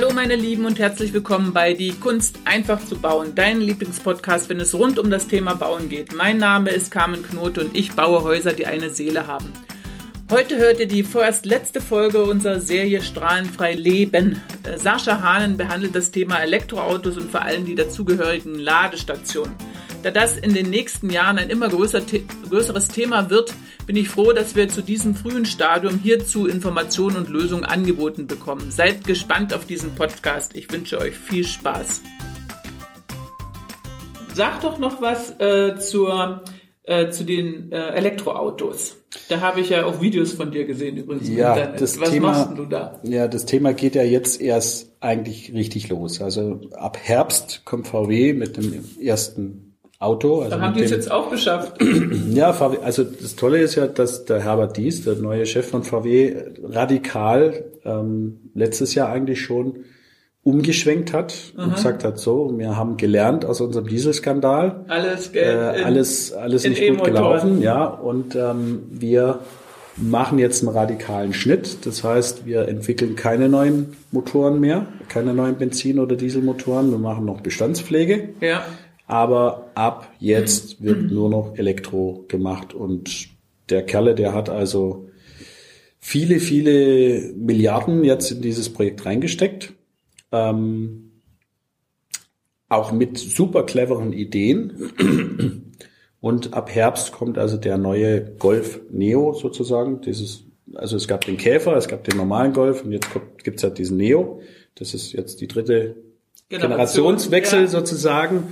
Hallo meine Lieben und herzlich willkommen bei Die Kunst einfach zu bauen, dein Lieblingspodcast, wenn es rund um das Thema Bauen geht. Mein Name ist Carmen Knote und ich baue Häuser, die eine Seele haben. Heute hört ihr die vorerst letzte Folge unserer Serie Strahlenfrei Leben. Äh, Sascha Hahnen behandelt das Thema Elektroautos und vor allem die dazugehörigen Ladestationen. Da das in den nächsten Jahren ein immer größer, größeres Thema wird, bin ich froh, dass wir zu diesem frühen Stadium hierzu Informationen und Lösungen angeboten bekommen. Seid gespannt auf diesen Podcast. Ich wünsche euch viel Spaß. Sag doch noch was äh, zur, äh, zu den äh, Elektroautos. Da habe ich ja auch Videos von dir gesehen übrigens. Ja, das Was Thema, machst du da? Ja, das Thema geht ja jetzt erst eigentlich richtig los. Also ab Herbst kommt VW mit dem ersten Auto. Also Da haben die es jetzt auch geschafft. Ja, VW, also das Tolle ist ja, dass der Herbert Dies, der neue Chef von VW, radikal ähm, letztes Jahr eigentlich schon umgeschwenkt hat und gesagt hat, so, wir haben gelernt aus unserem Dieselskandal, Alles äh, Geld. in- alles, alles in nicht gut gelaufen, ja, und ähm, wir machen jetzt einen radikalen Schnitt. Das heißt, wir entwickeln keine neuen Motoren mehr, keine neuen Benzin- oder Dieselmotoren. Wir machen noch Bestandspflege. Ja. Aber ab jetzt wird nur noch Elektro gemacht und der Kerle, der hat also viele, viele Milliarden jetzt in dieses Projekt reingesteckt. Ähm, auch mit super cleveren Ideen. Und ab Herbst kommt also der neue Golf Neo sozusagen. Dieses, also es gab den Käfer, es gab den normalen Golf und jetzt gibt's halt diesen Neo. Das ist jetzt die dritte Generationswechsel Ja. sozusagen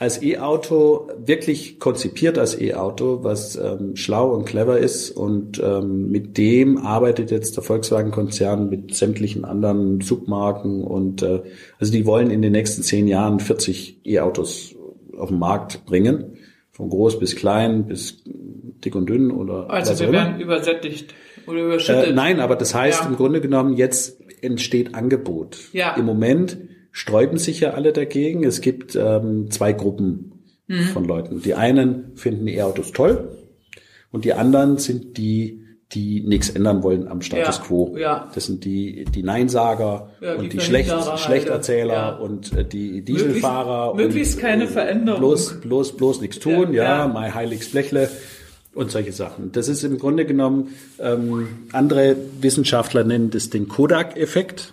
als E-Auto wirklich konzipiert als E-Auto, was ähm, schlau und clever ist und ähm, mit dem arbeitet jetzt der Volkswagen-Konzern mit sämtlichen anderen Submarken und äh, also die wollen in den nächsten zehn Jahren 40 E-Autos auf den Markt bringen, von groß bis klein bis dick und dünn oder Also wir immer. werden übersättigt oder überschüttet. Äh, nein, aber das heißt Ja. im Grunde genommen, jetzt entsteht Angebot. Ja. Im Moment sträuben sich ja alle dagegen. Es gibt ähm, zwei Gruppen Mhm. von Leuten. Die einen finden E-Autos toll und die anderen sind die, die nichts ändern wollen am Status Ja, quo. ja. Das sind die, die Neinsager Ja, die und die Schlecht, Verhinderer halt. Schlechterzähler Ja. und äh, die Dieselfahrer. möglichst und, keine äh, Veränderung. Bloß, bloß, bloß nichts tun, Ja, ja, ja. mein heiliges Blechle und solche Sachen. Das ist im Grunde genommen, ähm, andere Wissenschaftler nennen das den Kodak-Effekt.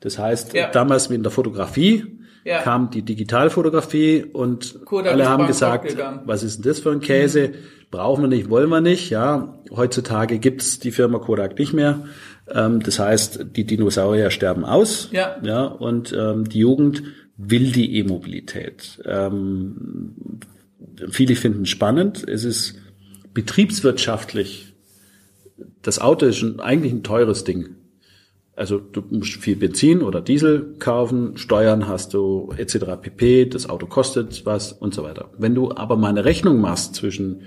Das heißt, Mhm. Ja. damals in der Fotografie Ja. kam die Digitalfotografie und Kodak alle haben gesagt, was ist denn das für ein Käse? Brauchen wir nicht, wollen wir nicht. Ja, heutzutage gibt's die Firma Kodak nicht mehr. Ähm, das heißt, die Dinosaurier sterben aus. Ja. ja und ähm, die Jugend will die E-Mobilität. Ähm, viele finden es spannend. Es ist betriebswirtschaftlich. Das Auto ist schon eigentlich ein teures Ding. Also du musst viel Benzin oder Diesel kaufen, Steuern hast du etc. pp. Das Auto kostet was und so weiter. Wenn du aber mal eine Rechnung machst zwischen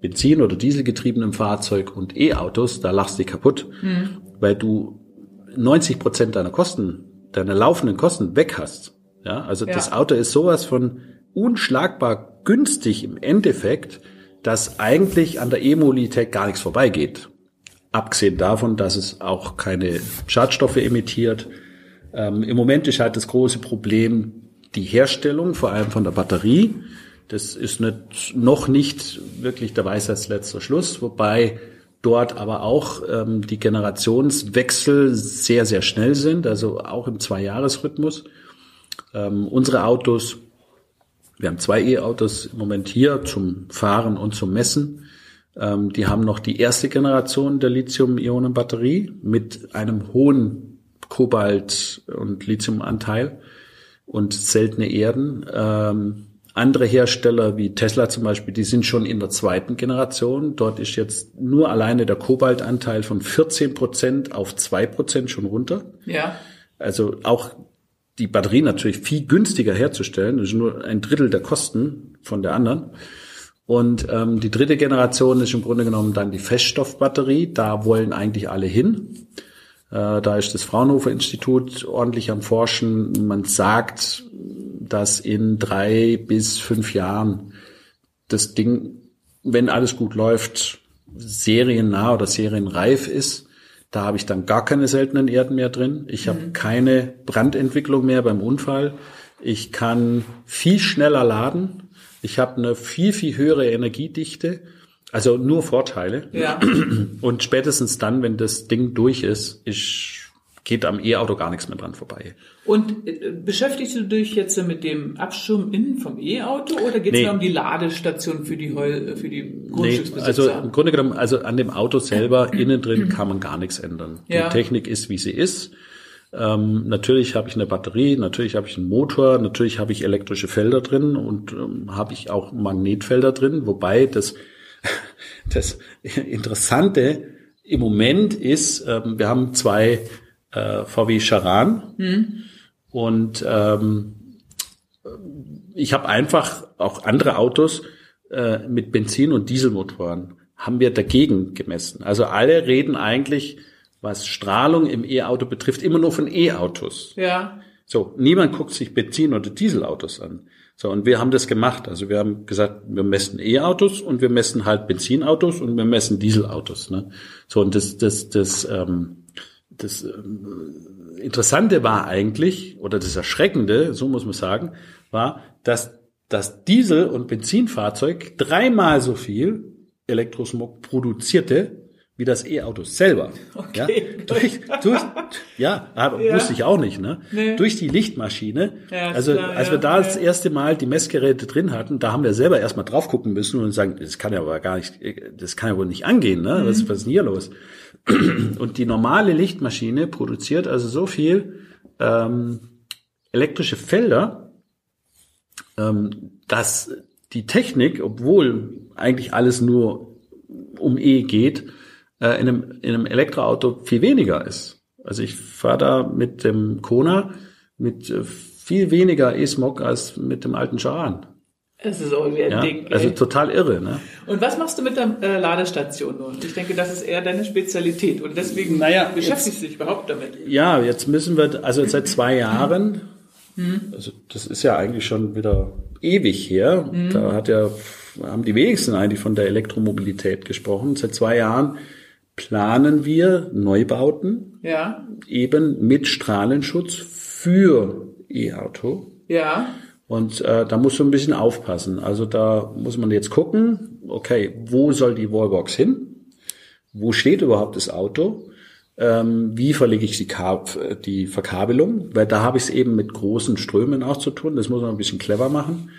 Benzin- oder Dieselgetriebenem Fahrzeug und E-Autos, da lachst du dich kaputt, weil du 90 Prozent deiner Kosten, deiner laufenden Kosten weg hast. Ja, also Ja. das Auto ist sowas von unschlagbar günstig im Endeffekt, dass eigentlich an der E-Mobilität gar nichts vorbeigeht. Abgesehen davon, dass es auch keine Schadstoffe emittiert. Ähm, Im Moment ist halt das große Problem die Herstellung, vor allem von der Batterie. Das ist nicht, noch nicht wirklich der Weisheitsletzter Schluss, wobei dort aber auch ähm, die Generationswechsel sehr, sehr schnell sind, also auch im Zweijahresrhythmus. Ähm, unsere Autos, wir haben zwei E-Autos im Moment hier zum Fahren und zum Messen. Ähm, die haben noch die erste Generation der Lithium-Ionen-Batterie mit einem hohen Kobalt- und Lithiumanteil und seltene Erden. Ähm, andere Hersteller wie Tesla zum Beispiel, die sind schon in der zweiten Generation. Dort ist jetzt nur alleine der Kobaltanteil von 14 Prozent auf zwei Prozent schon runter. Ja. Also auch die Batterie natürlich viel günstiger herzustellen. Das ist nur ein Drittel der Kosten von der anderen. Und ähm, die dritte Generation ist im Grunde genommen dann die Feststoffbatterie. Da wollen eigentlich alle hin. Äh, da ist das Fraunhofer Institut ordentlich am Forschen. Man sagt, dass in drei bis fünf Jahren das Ding, wenn alles gut läuft, seriennah oder serienreif ist. Da habe ich dann gar keine seltenen Erden mehr drin. Ich habe keine Brandentwicklung mehr beim Unfall. Ich kann viel schneller laden. Ich habe eine viel, viel höhere Energiedichte. Also nur Vorteile. Ja. Und spätestens dann, wenn das Ding durch ist, ist geht am E-Auto gar nichts mehr dran vorbei. Und äh, beschäftigst du dich jetzt mit dem Abschirm innen vom E-Auto oder geht es Nee. nur um die Ladestation für die, Heu für die Nee, Grundstücksbesitzer? also im Grunde genommen, also an dem Auto selber, innen drin kann man gar nichts ändern. Ja. Die Technik ist, wie sie ist. Ähm, natürlich habe ich eine Batterie, natürlich habe ich einen Motor, natürlich habe ich elektrische Felder drin und ähm, habe ich auch Magnetfelder drin, wobei das, das Interessante im Moment ist, ähm, wir haben zwei äh, VW Charan und ähm, ich habe einfach auch andere Autos äh, mit Benzin- und Dieselmotoren haben wir dagegen gemessen. Also alle reden eigentlich, was Strahlung im E-Auto betrifft, immer nur von E-Autos. ja. So, niemand guckt sich Benzin- oder Dieselautos an. So, und wir haben das gemacht. Also wir haben gesagt, wir messen E-Autos und wir messen halt Benzinautos und wir messen Dieselautos. Ne? So, und das, das, das, ähm, das ähm, Interessante war eigentlich, oder das Erschreckende, so muss man sagen, war, dass das Diesel- und Benzinfahrzeug dreimal so viel Elektrosmog produzierte, wie das E-Auto selber. Okay. Ja, durch, durch, ja, aber Ja. wusste ich auch nicht, ne? Nee. Durch die Lichtmaschine. Ja, ist also, klar, als wir da das erste Mal die Messgeräte drin hatten, da haben wir selber erstmal drauf gucken müssen und sagen, das kann ja aber gar nicht, das kann ja wohl nicht angehen, ne? Mhm. Was, was ist denn hier los? Und die normale Lichtmaschine produziert also so viel ähm, elektrische Felder, ähm, dass die Technik, obwohl eigentlich alles nur um E geht, äh, in, einem, in einem Elektroauto viel weniger ist. Also ich fahre da mit dem Kona mit äh, viel weniger E-Smog als mit dem alten Charan. Es ist auch wie ein Ja? Ding. Also ey. total irre. Ne? Und was machst du mit der äh, Ladestation nun? Ich denke, das ist eher deine Spezialität und deswegen Naja, beschäftigst du dich überhaupt damit. Ja, jetzt müssen wir, also seit zwei Jahren, also das ist ja eigentlich schon wieder ewig her, da hat ja, haben die wenigsten eigentlich von der Elektromobilität gesprochen. Seit zwei Jahren planen wir Neubauten Ja, eben mit Strahlenschutz für E-Auto. ja, Und äh, da musst du ein bisschen aufpassen. Also da muss man jetzt gucken, okay, wo soll die Wallbox hin? Wo steht überhaupt das Auto? Ähm, wie verlege ich die, die Verkabelung? Weil da habe ich es eben mit großen Strömen auch zu tun. Das muss man ein bisschen clever machen.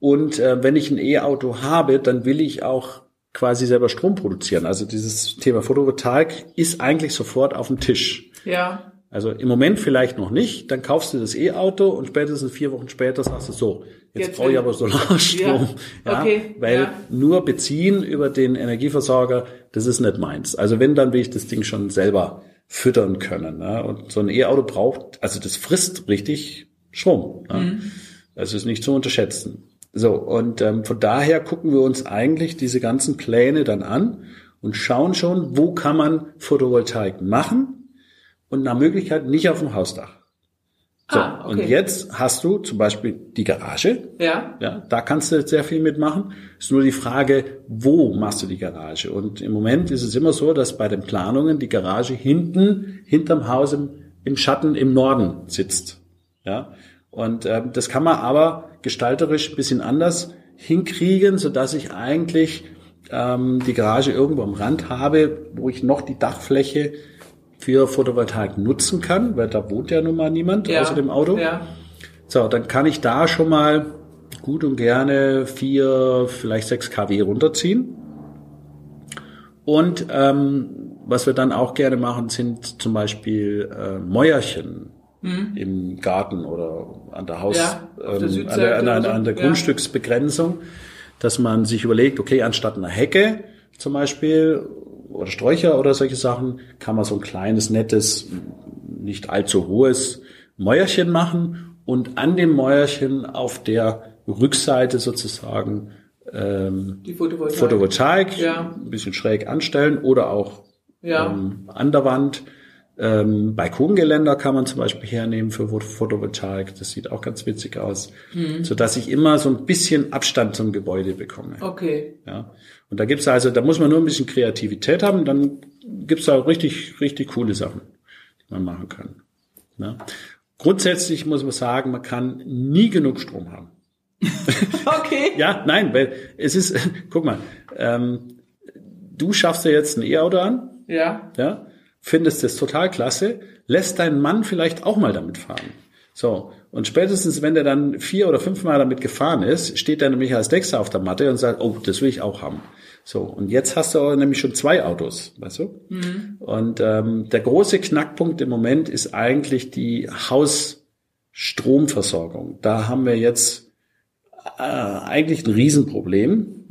Und äh, wenn ich ein E-Auto habe, dann will ich auch quasi selber Strom produzieren. Also dieses Thema Photovoltaik ist eigentlich sofort auf dem Tisch. ja, Also im Moment vielleicht noch nicht, dann kaufst du das E-Auto und spätestens vier Wochen später sagst du so, jetzt, Jetzt brauche ich aber Solarstrom. Ja, okay, weil ja. nur beziehen über den Energieversorger, das ist nicht meins. Also wenn, dann will ich das Ding schon selber füttern können. Ne? Und so ein E-Auto braucht, also das frisst richtig Strom. Ne? Mhm. Das ist nicht zu unterschätzen. So, und ähm, von daher gucken wir uns eigentlich diese ganzen Pläne dann an und schauen schon, wo kann man Photovoltaik machen und nach Möglichkeit nicht auf dem Hausdach. So, Ah, okay. und jetzt hast du zum Beispiel die Garage. ja, Ja, da kannst du sehr viel mitmachen. Ist nur die Frage, wo machst du die Garage? Und im Moment ist es immer so, dass bei den Planungen die Garage hinten, hinterm Haus im, im Schatten im Norden sitzt. Ja, und ähm, das kann man aber gestalterisch ein bisschen anders hinkriegen, so dass ich eigentlich ähm, die Garage irgendwo am Rand habe, wo ich noch die Dachfläche für Photovoltaik nutzen kann, weil da wohnt ja nun mal niemand ja. außer dem Auto. Ja, So, dann kann ich da schon mal gut und gerne vier, vielleicht sechs kW runterziehen. Und ähm, was wir dann auch gerne machen, sind zum Beispiel äh, Mäuerchen im Garten oder an der Haus, Mhm. Ja, der ähm, an, der, an, der, oder so. an der. Grundstücksbegrenzung, dass man sich überlegt, okay, anstatt einer Hecke zum Beispiel oder Sträucher oder solche Sachen, kann man so ein kleines, nettes, nicht allzu hohes Mäuerchen machen und an dem Mäuerchen auf der Rückseite sozusagen ähm, die Photovoltaik. Photovoltaik Ja. ein bisschen schräg anstellen oder auch Ja. ähm, an der Wand. Ähm, Balkongeländer kann man zum Beispiel hernehmen für Pho- Photovoltaik. Das sieht auch ganz witzig aus, Mhm. so dass ich immer so ein bisschen Abstand zum Gebäude bekomme. Okay. Ja. Und da gibt's also, da muss man nur ein bisschen Kreativität haben, dann gibt's da richtig, richtig coole Sachen, die man machen kann. Ne? Grundsätzlich muss man sagen, man kann nie genug Strom haben. Okay. Ja, nein, weil es ist, guck mal, ähm, du schaffst ja jetzt ein E-Auto an, Ja. ja, findest das total klasse, lässt deinen Mann vielleicht auch mal damit fahren. So, und spätestens, wenn der dann vier oder fünfmal damit gefahren ist, steht er nämlich als Nächster auf der Matte und sagt, oh, das will ich auch haben. So, und jetzt hast du aber nämlich schon zwei Autos, weißt du? Und ähm, der große Knackpunkt im Moment ist eigentlich die Hausstromversorgung. Da haben wir jetzt äh, eigentlich ein Riesenproblem.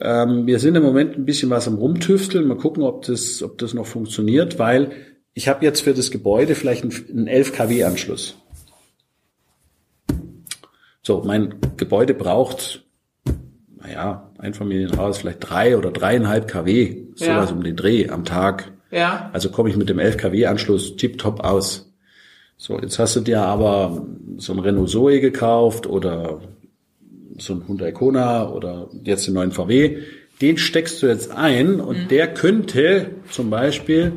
Ähm, wir sind im Moment ein bisschen was am Rumtüfteln. Mal gucken, ob das, ob das noch funktioniert, weil ich habe jetzt für das Gebäude vielleicht einen, einen 11 kW Anschluss. So, mein Gebäude braucht, naja, Einfamilienhaus vielleicht drei oder dreieinhalb kW, sowas Ja. um den Dreh am Tag. Ja. Also komme ich mit dem 11 kW Anschluss tipptopp aus. So, jetzt hast du dir aber so ein Renault Zoe gekauft oder so ein Hyundai Kona oder jetzt den neuen VW. Den steckst du jetzt ein und der könnte zum Beispiel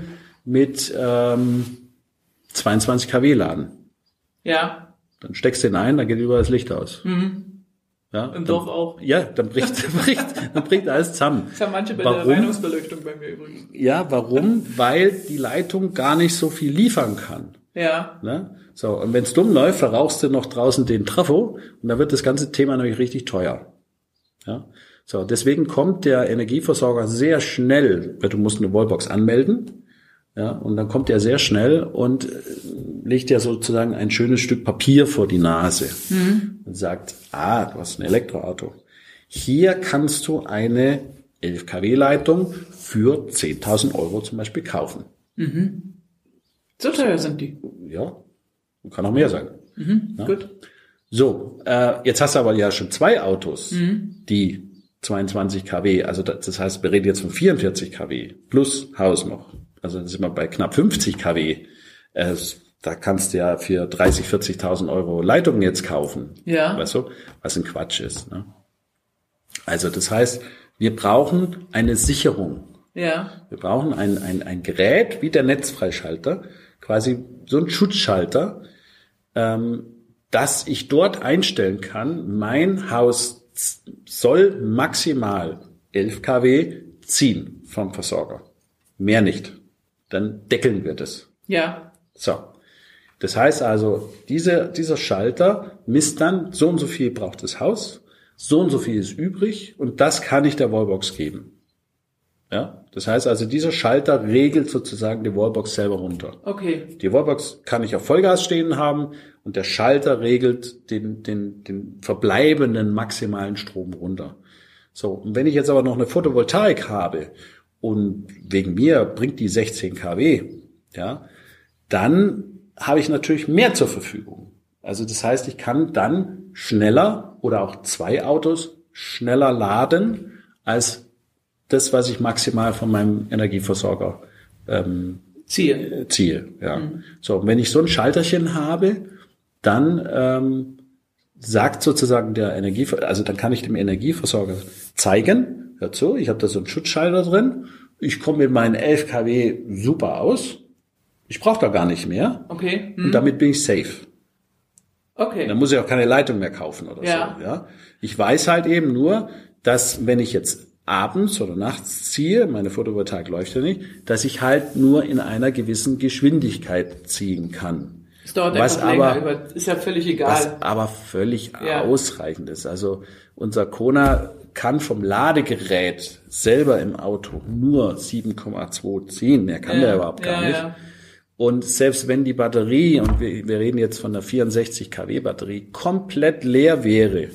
mit ähm, 22 kW laden. Ja. Dann steckst du den ein, dann geht überall das Licht aus. Ja, Im dann, Dorf auch. ja, dann bricht, bricht, dann bricht alles zusammen. Das haben manche bei Warum? der Reinigungsbeleuchtung bei mir übrigens. Ja, warum? Weil die Leitung gar nicht so viel liefern kann. Ja. Ne? So, und wenn's dumm läuft, verrauchst du noch draußen den Trafo und dann wird das ganze Thema nämlich richtig teuer. Ja? So, deswegen kommt der Energieversorger sehr schnell, weil du musst eine Wallbox anmelden, ja, und dann kommt er sehr schnell und äh, legt dir sozusagen ein schönes Stück Papier vor die Nase und sagt, ah, du hast ein Elektroauto. Hier kannst du eine 11 kW Leitung für 10.000 Euro zum Beispiel kaufen. So teuer sind die. Ja, kann auch mehr sein. Ja. Gut. So, äh, jetzt hast du aber ja schon zwei Autos, die 22 kW, also das, das heißt, wir reden jetzt von 44 kW plus Haus noch. Also dann sind wir bei knapp 50 kW. Äh, da kannst du ja für 30, 40.000 Euro Leitungen jetzt kaufen. Ja. Weißt du, was ein Quatsch ist. Ne? Also das heißt, wir brauchen eine Sicherung. Ja. Wir brauchen ein, ein, ein Gerät wie der Netzfreischalter, quasi so ein Schutzschalter, ähm, dass ich dort einstellen kann, mein Haus soll maximal 11 kW ziehen vom Versorger. Mehr nicht. Dann deckeln wir das. Ja. So. Das heißt also, diese, dieser Schalter misst dann, so und so viel braucht das Haus, so und so viel ist übrig und das kann ich der Wallbox geben. Ja, das heißt also, dieser Schalter regelt sozusagen die Wallbox selber runter. Okay. Die Wallbox kann ich auf Vollgas stehen haben und der Schalter regelt den, den, den verbleibenden maximalen Strom runter. So, und wenn ich jetzt aber noch eine Photovoltaik habe und wegen mir bringt die 16 kW, ja, dann habe ich natürlich mehr zur Verfügung. Also das heißt, ich kann dann schneller oder auch zwei Autos schneller laden als das, was ich maximal von meinem Energieversorger ähm, Ziehe. ziehe. Ja. So, und wenn ich so ein Schalterchen habe, dann ähm, sagt sozusagen der Energiever also dann kann ich dem Energieversorger zeigen, hört zu, ich habe da so einen Schutzschalter drin, ich komme mit meinen 11 kW super aus, ich brauche da gar nicht mehr Okay. und Hm. damit bin ich safe. Okay. Dann muss ich auch keine Leitung mehr kaufen oder Ja. so. Ja? Ich weiß halt eben nur, dass wenn ich jetzt abends oder nachts ziehe, meine Photovoltaik läuft ja nicht, dass ich halt nur in einer gewissen Geschwindigkeit ziehen kann. Es dauert was länger, aber- aber ist ja völlig Was egal. aber völlig Ja. ausreichend ist. Also unser Kona kann vom Ladegerät selber im Auto nur 7,2 ziehen. Mehr kann der überhaupt gar ja, nicht. Ja. Und selbst wenn die Batterie, und wir, wir reden jetzt von einer 64 kW Batterie, komplett leer wäre,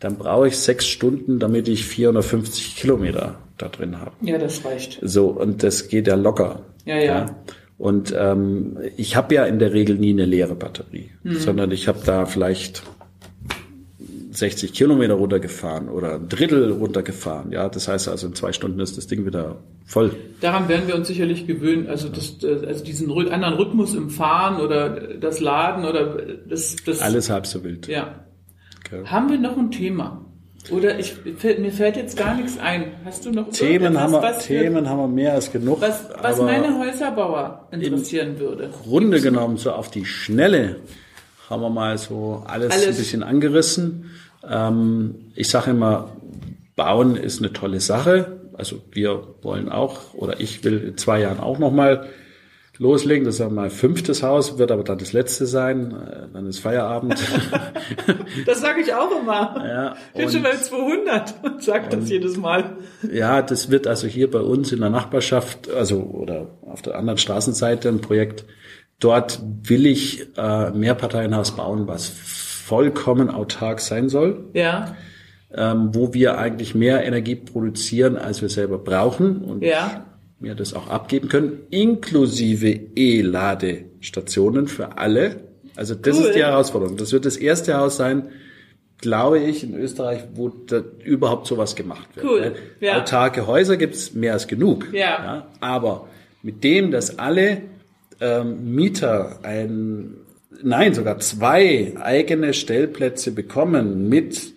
dann brauche ich sechs Stunden, damit ich 450 Kilometer da drin habe. ja, das reicht. So, und das geht ja locker. Ja, ja. Und ähm, ich habe ja in der Regel nie eine leere Batterie, Mhm. sondern ich habe da vielleicht 60 Kilometer runtergefahren oder ein Drittel runtergefahren. Ja, das heißt also in zwei Stunden ist das Ding wieder voll. Daran werden wir uns sicherlich gewöhnen. Also, das, äh, also diesen anderen Rhythmus im Fahren oder das Laden oder das, das Alles halb so wild. Ja. Okay. Haben wir noch ein Thema? Oder ich, mir fällt jetzt gar nichts ein. Hast du noch Themen haben wir, Themen haben wir mehr als genug. Was, was meine Häuserbauer interessieren würde. Grunde genommen, so auf die Schnelle haben wir mal so alles, alles. ein bisschen angerissen. Ähm, ich sage immer, Bauen ist eine tolle Sache. Also wir wollen auch, oder ich will in zwei Jahren auch nochmal loslegen. Das ist mein fünftes Haus, wird aber dann das letzte sein. Äh, dann ist Feierabend. das sage ich auch immer. Ja, ich bin schon bei 200 und sage das jedes Mal. Ja, das wird also hier bei uns in der Nachbarschaft, also oder auf der anderen Straßenseite ein Projekt. Dort will ich äh, Mehrparteienhaus bauen, was vollkommen autark sein soll. Ja. Ähm, wo wir eigentlich mehr Energie produzieren, als wir selber brauchen. Und ja mir das auch abgeben können, inklusive E-Ladestationen für alle. Also das cool. ist die Herausforderung. Das wird das erste Haus sein, glaube ich, in Österreich, wo da überhaupt sowas gemacht wird. Cool. Ja. Autarke Häuser gibt's mehr als genug. Ja. ja. Aber mit dem, dass alle ähm, Mieter ein, nein, sogar zwei eigene Stellplätze bekommen mit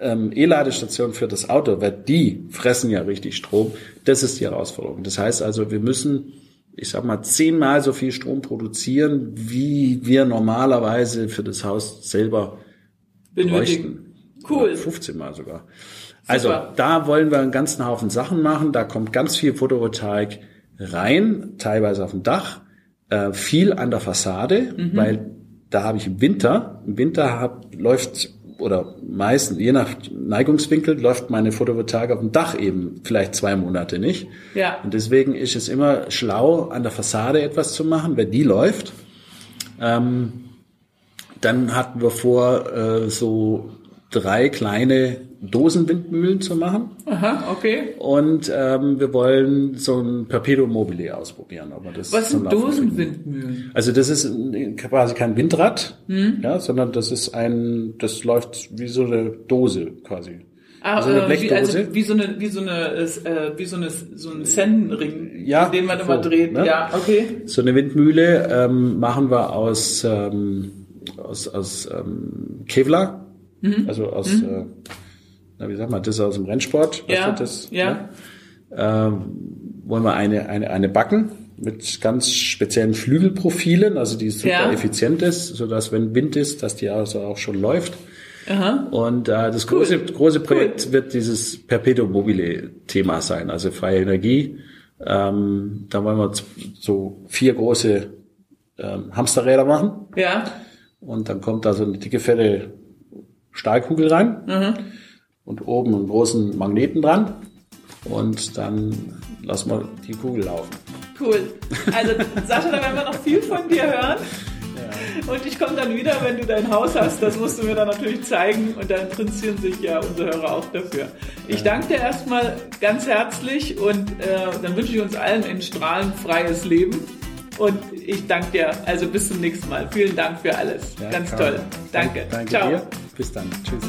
ähm, E-Ladestationen für das Auto, weil die fressen ja richtig Strom. Das ist die Herausforderung. Das heißt also, wir müssen, ich sag mal, zehnmal so viel Strom produzieren, wie wir normalerweise für das Haus selber benötigen. Cool. 15 Mal sogar. Also Super. da wollen wir einen ganzen Haufen Sachen machen. Da kommt ganz viel Photovoltaik rein, teilweise auf dem Dach, äh, viel an der Fassade, mhm. weil da habe ich im Winter, im Winter hab, läuft oder meistens, je nach Neigungswinkel, läuft meine Photovoltaik auf dem Dach eben vielleicht zwei Monate nicht. Ja. Und deswegen ist es immer schlau, an der Fassade etwas zu machen, wenn die läuft. Ähm, dann hatten wir vor, äh, so drei kleine Dosenwindmühlen zu machen. Aha, okay. Und ähm, wir wollen so ein Perpetuum mobile ausprobieren. Aber das Was sind Dosenwindmühlen? Also das ist quasi kein Windrad, hm? ja, sondern das ist ein, das läuft wie so eine Dose quasi. Ah, also eine Blechdose. Wie, also wie so eine, wie so eine, äh, wie so eine, so ein Sendenring, ja, den man immer so, dreht. Ne? Ja, okay. So eine Windmühle ähm, machen wir aus ähm, aus, aus ähm, Kevlar, mhm. also aus mhm. äh, na, wie sagt man, das ist aus dem Rennsport. Ja, das, ja. Ne? Ähm, wollen wir eine, eine, eine backen mit ganz speziellen Flügelprofilen, also die super ja. effizient ist, so dass wenn Wind ist, dass die also auch schon läuft. Aha. Und äh, das cool. große, große Projekt cool. wird dieses Perpetuum mobile Thema sein, also freie Energie. Ähm, da wollen wir so vier große ähm, Hamsterräder machen. Ja. Und dann kommt da so eine dicke, fette Stahlkugel rein. Mhm und oben einen großen Magneten dran. Und dann lassen wir die Kugel laufen. Cool. Also Sascha, da werden wir noch viel von dir hören. Ja. Und ich komme dann wieder, wenn du dein Haus hast. Das musst du mir dann natürlich zeigen. Und da interessieren sich ja unsere Hörer auch dafür. Ich danke dir erstmal ganz herzlich und äh, dann wünsche ich uns allen ein strahlenfreies Leben. Und ich danke dir. Also bis zum nächsten Mal. Vielen Dank für alles. Ja, Ganz toll. Danke. Danke Ciao. dir. Bis dann. Tschüss.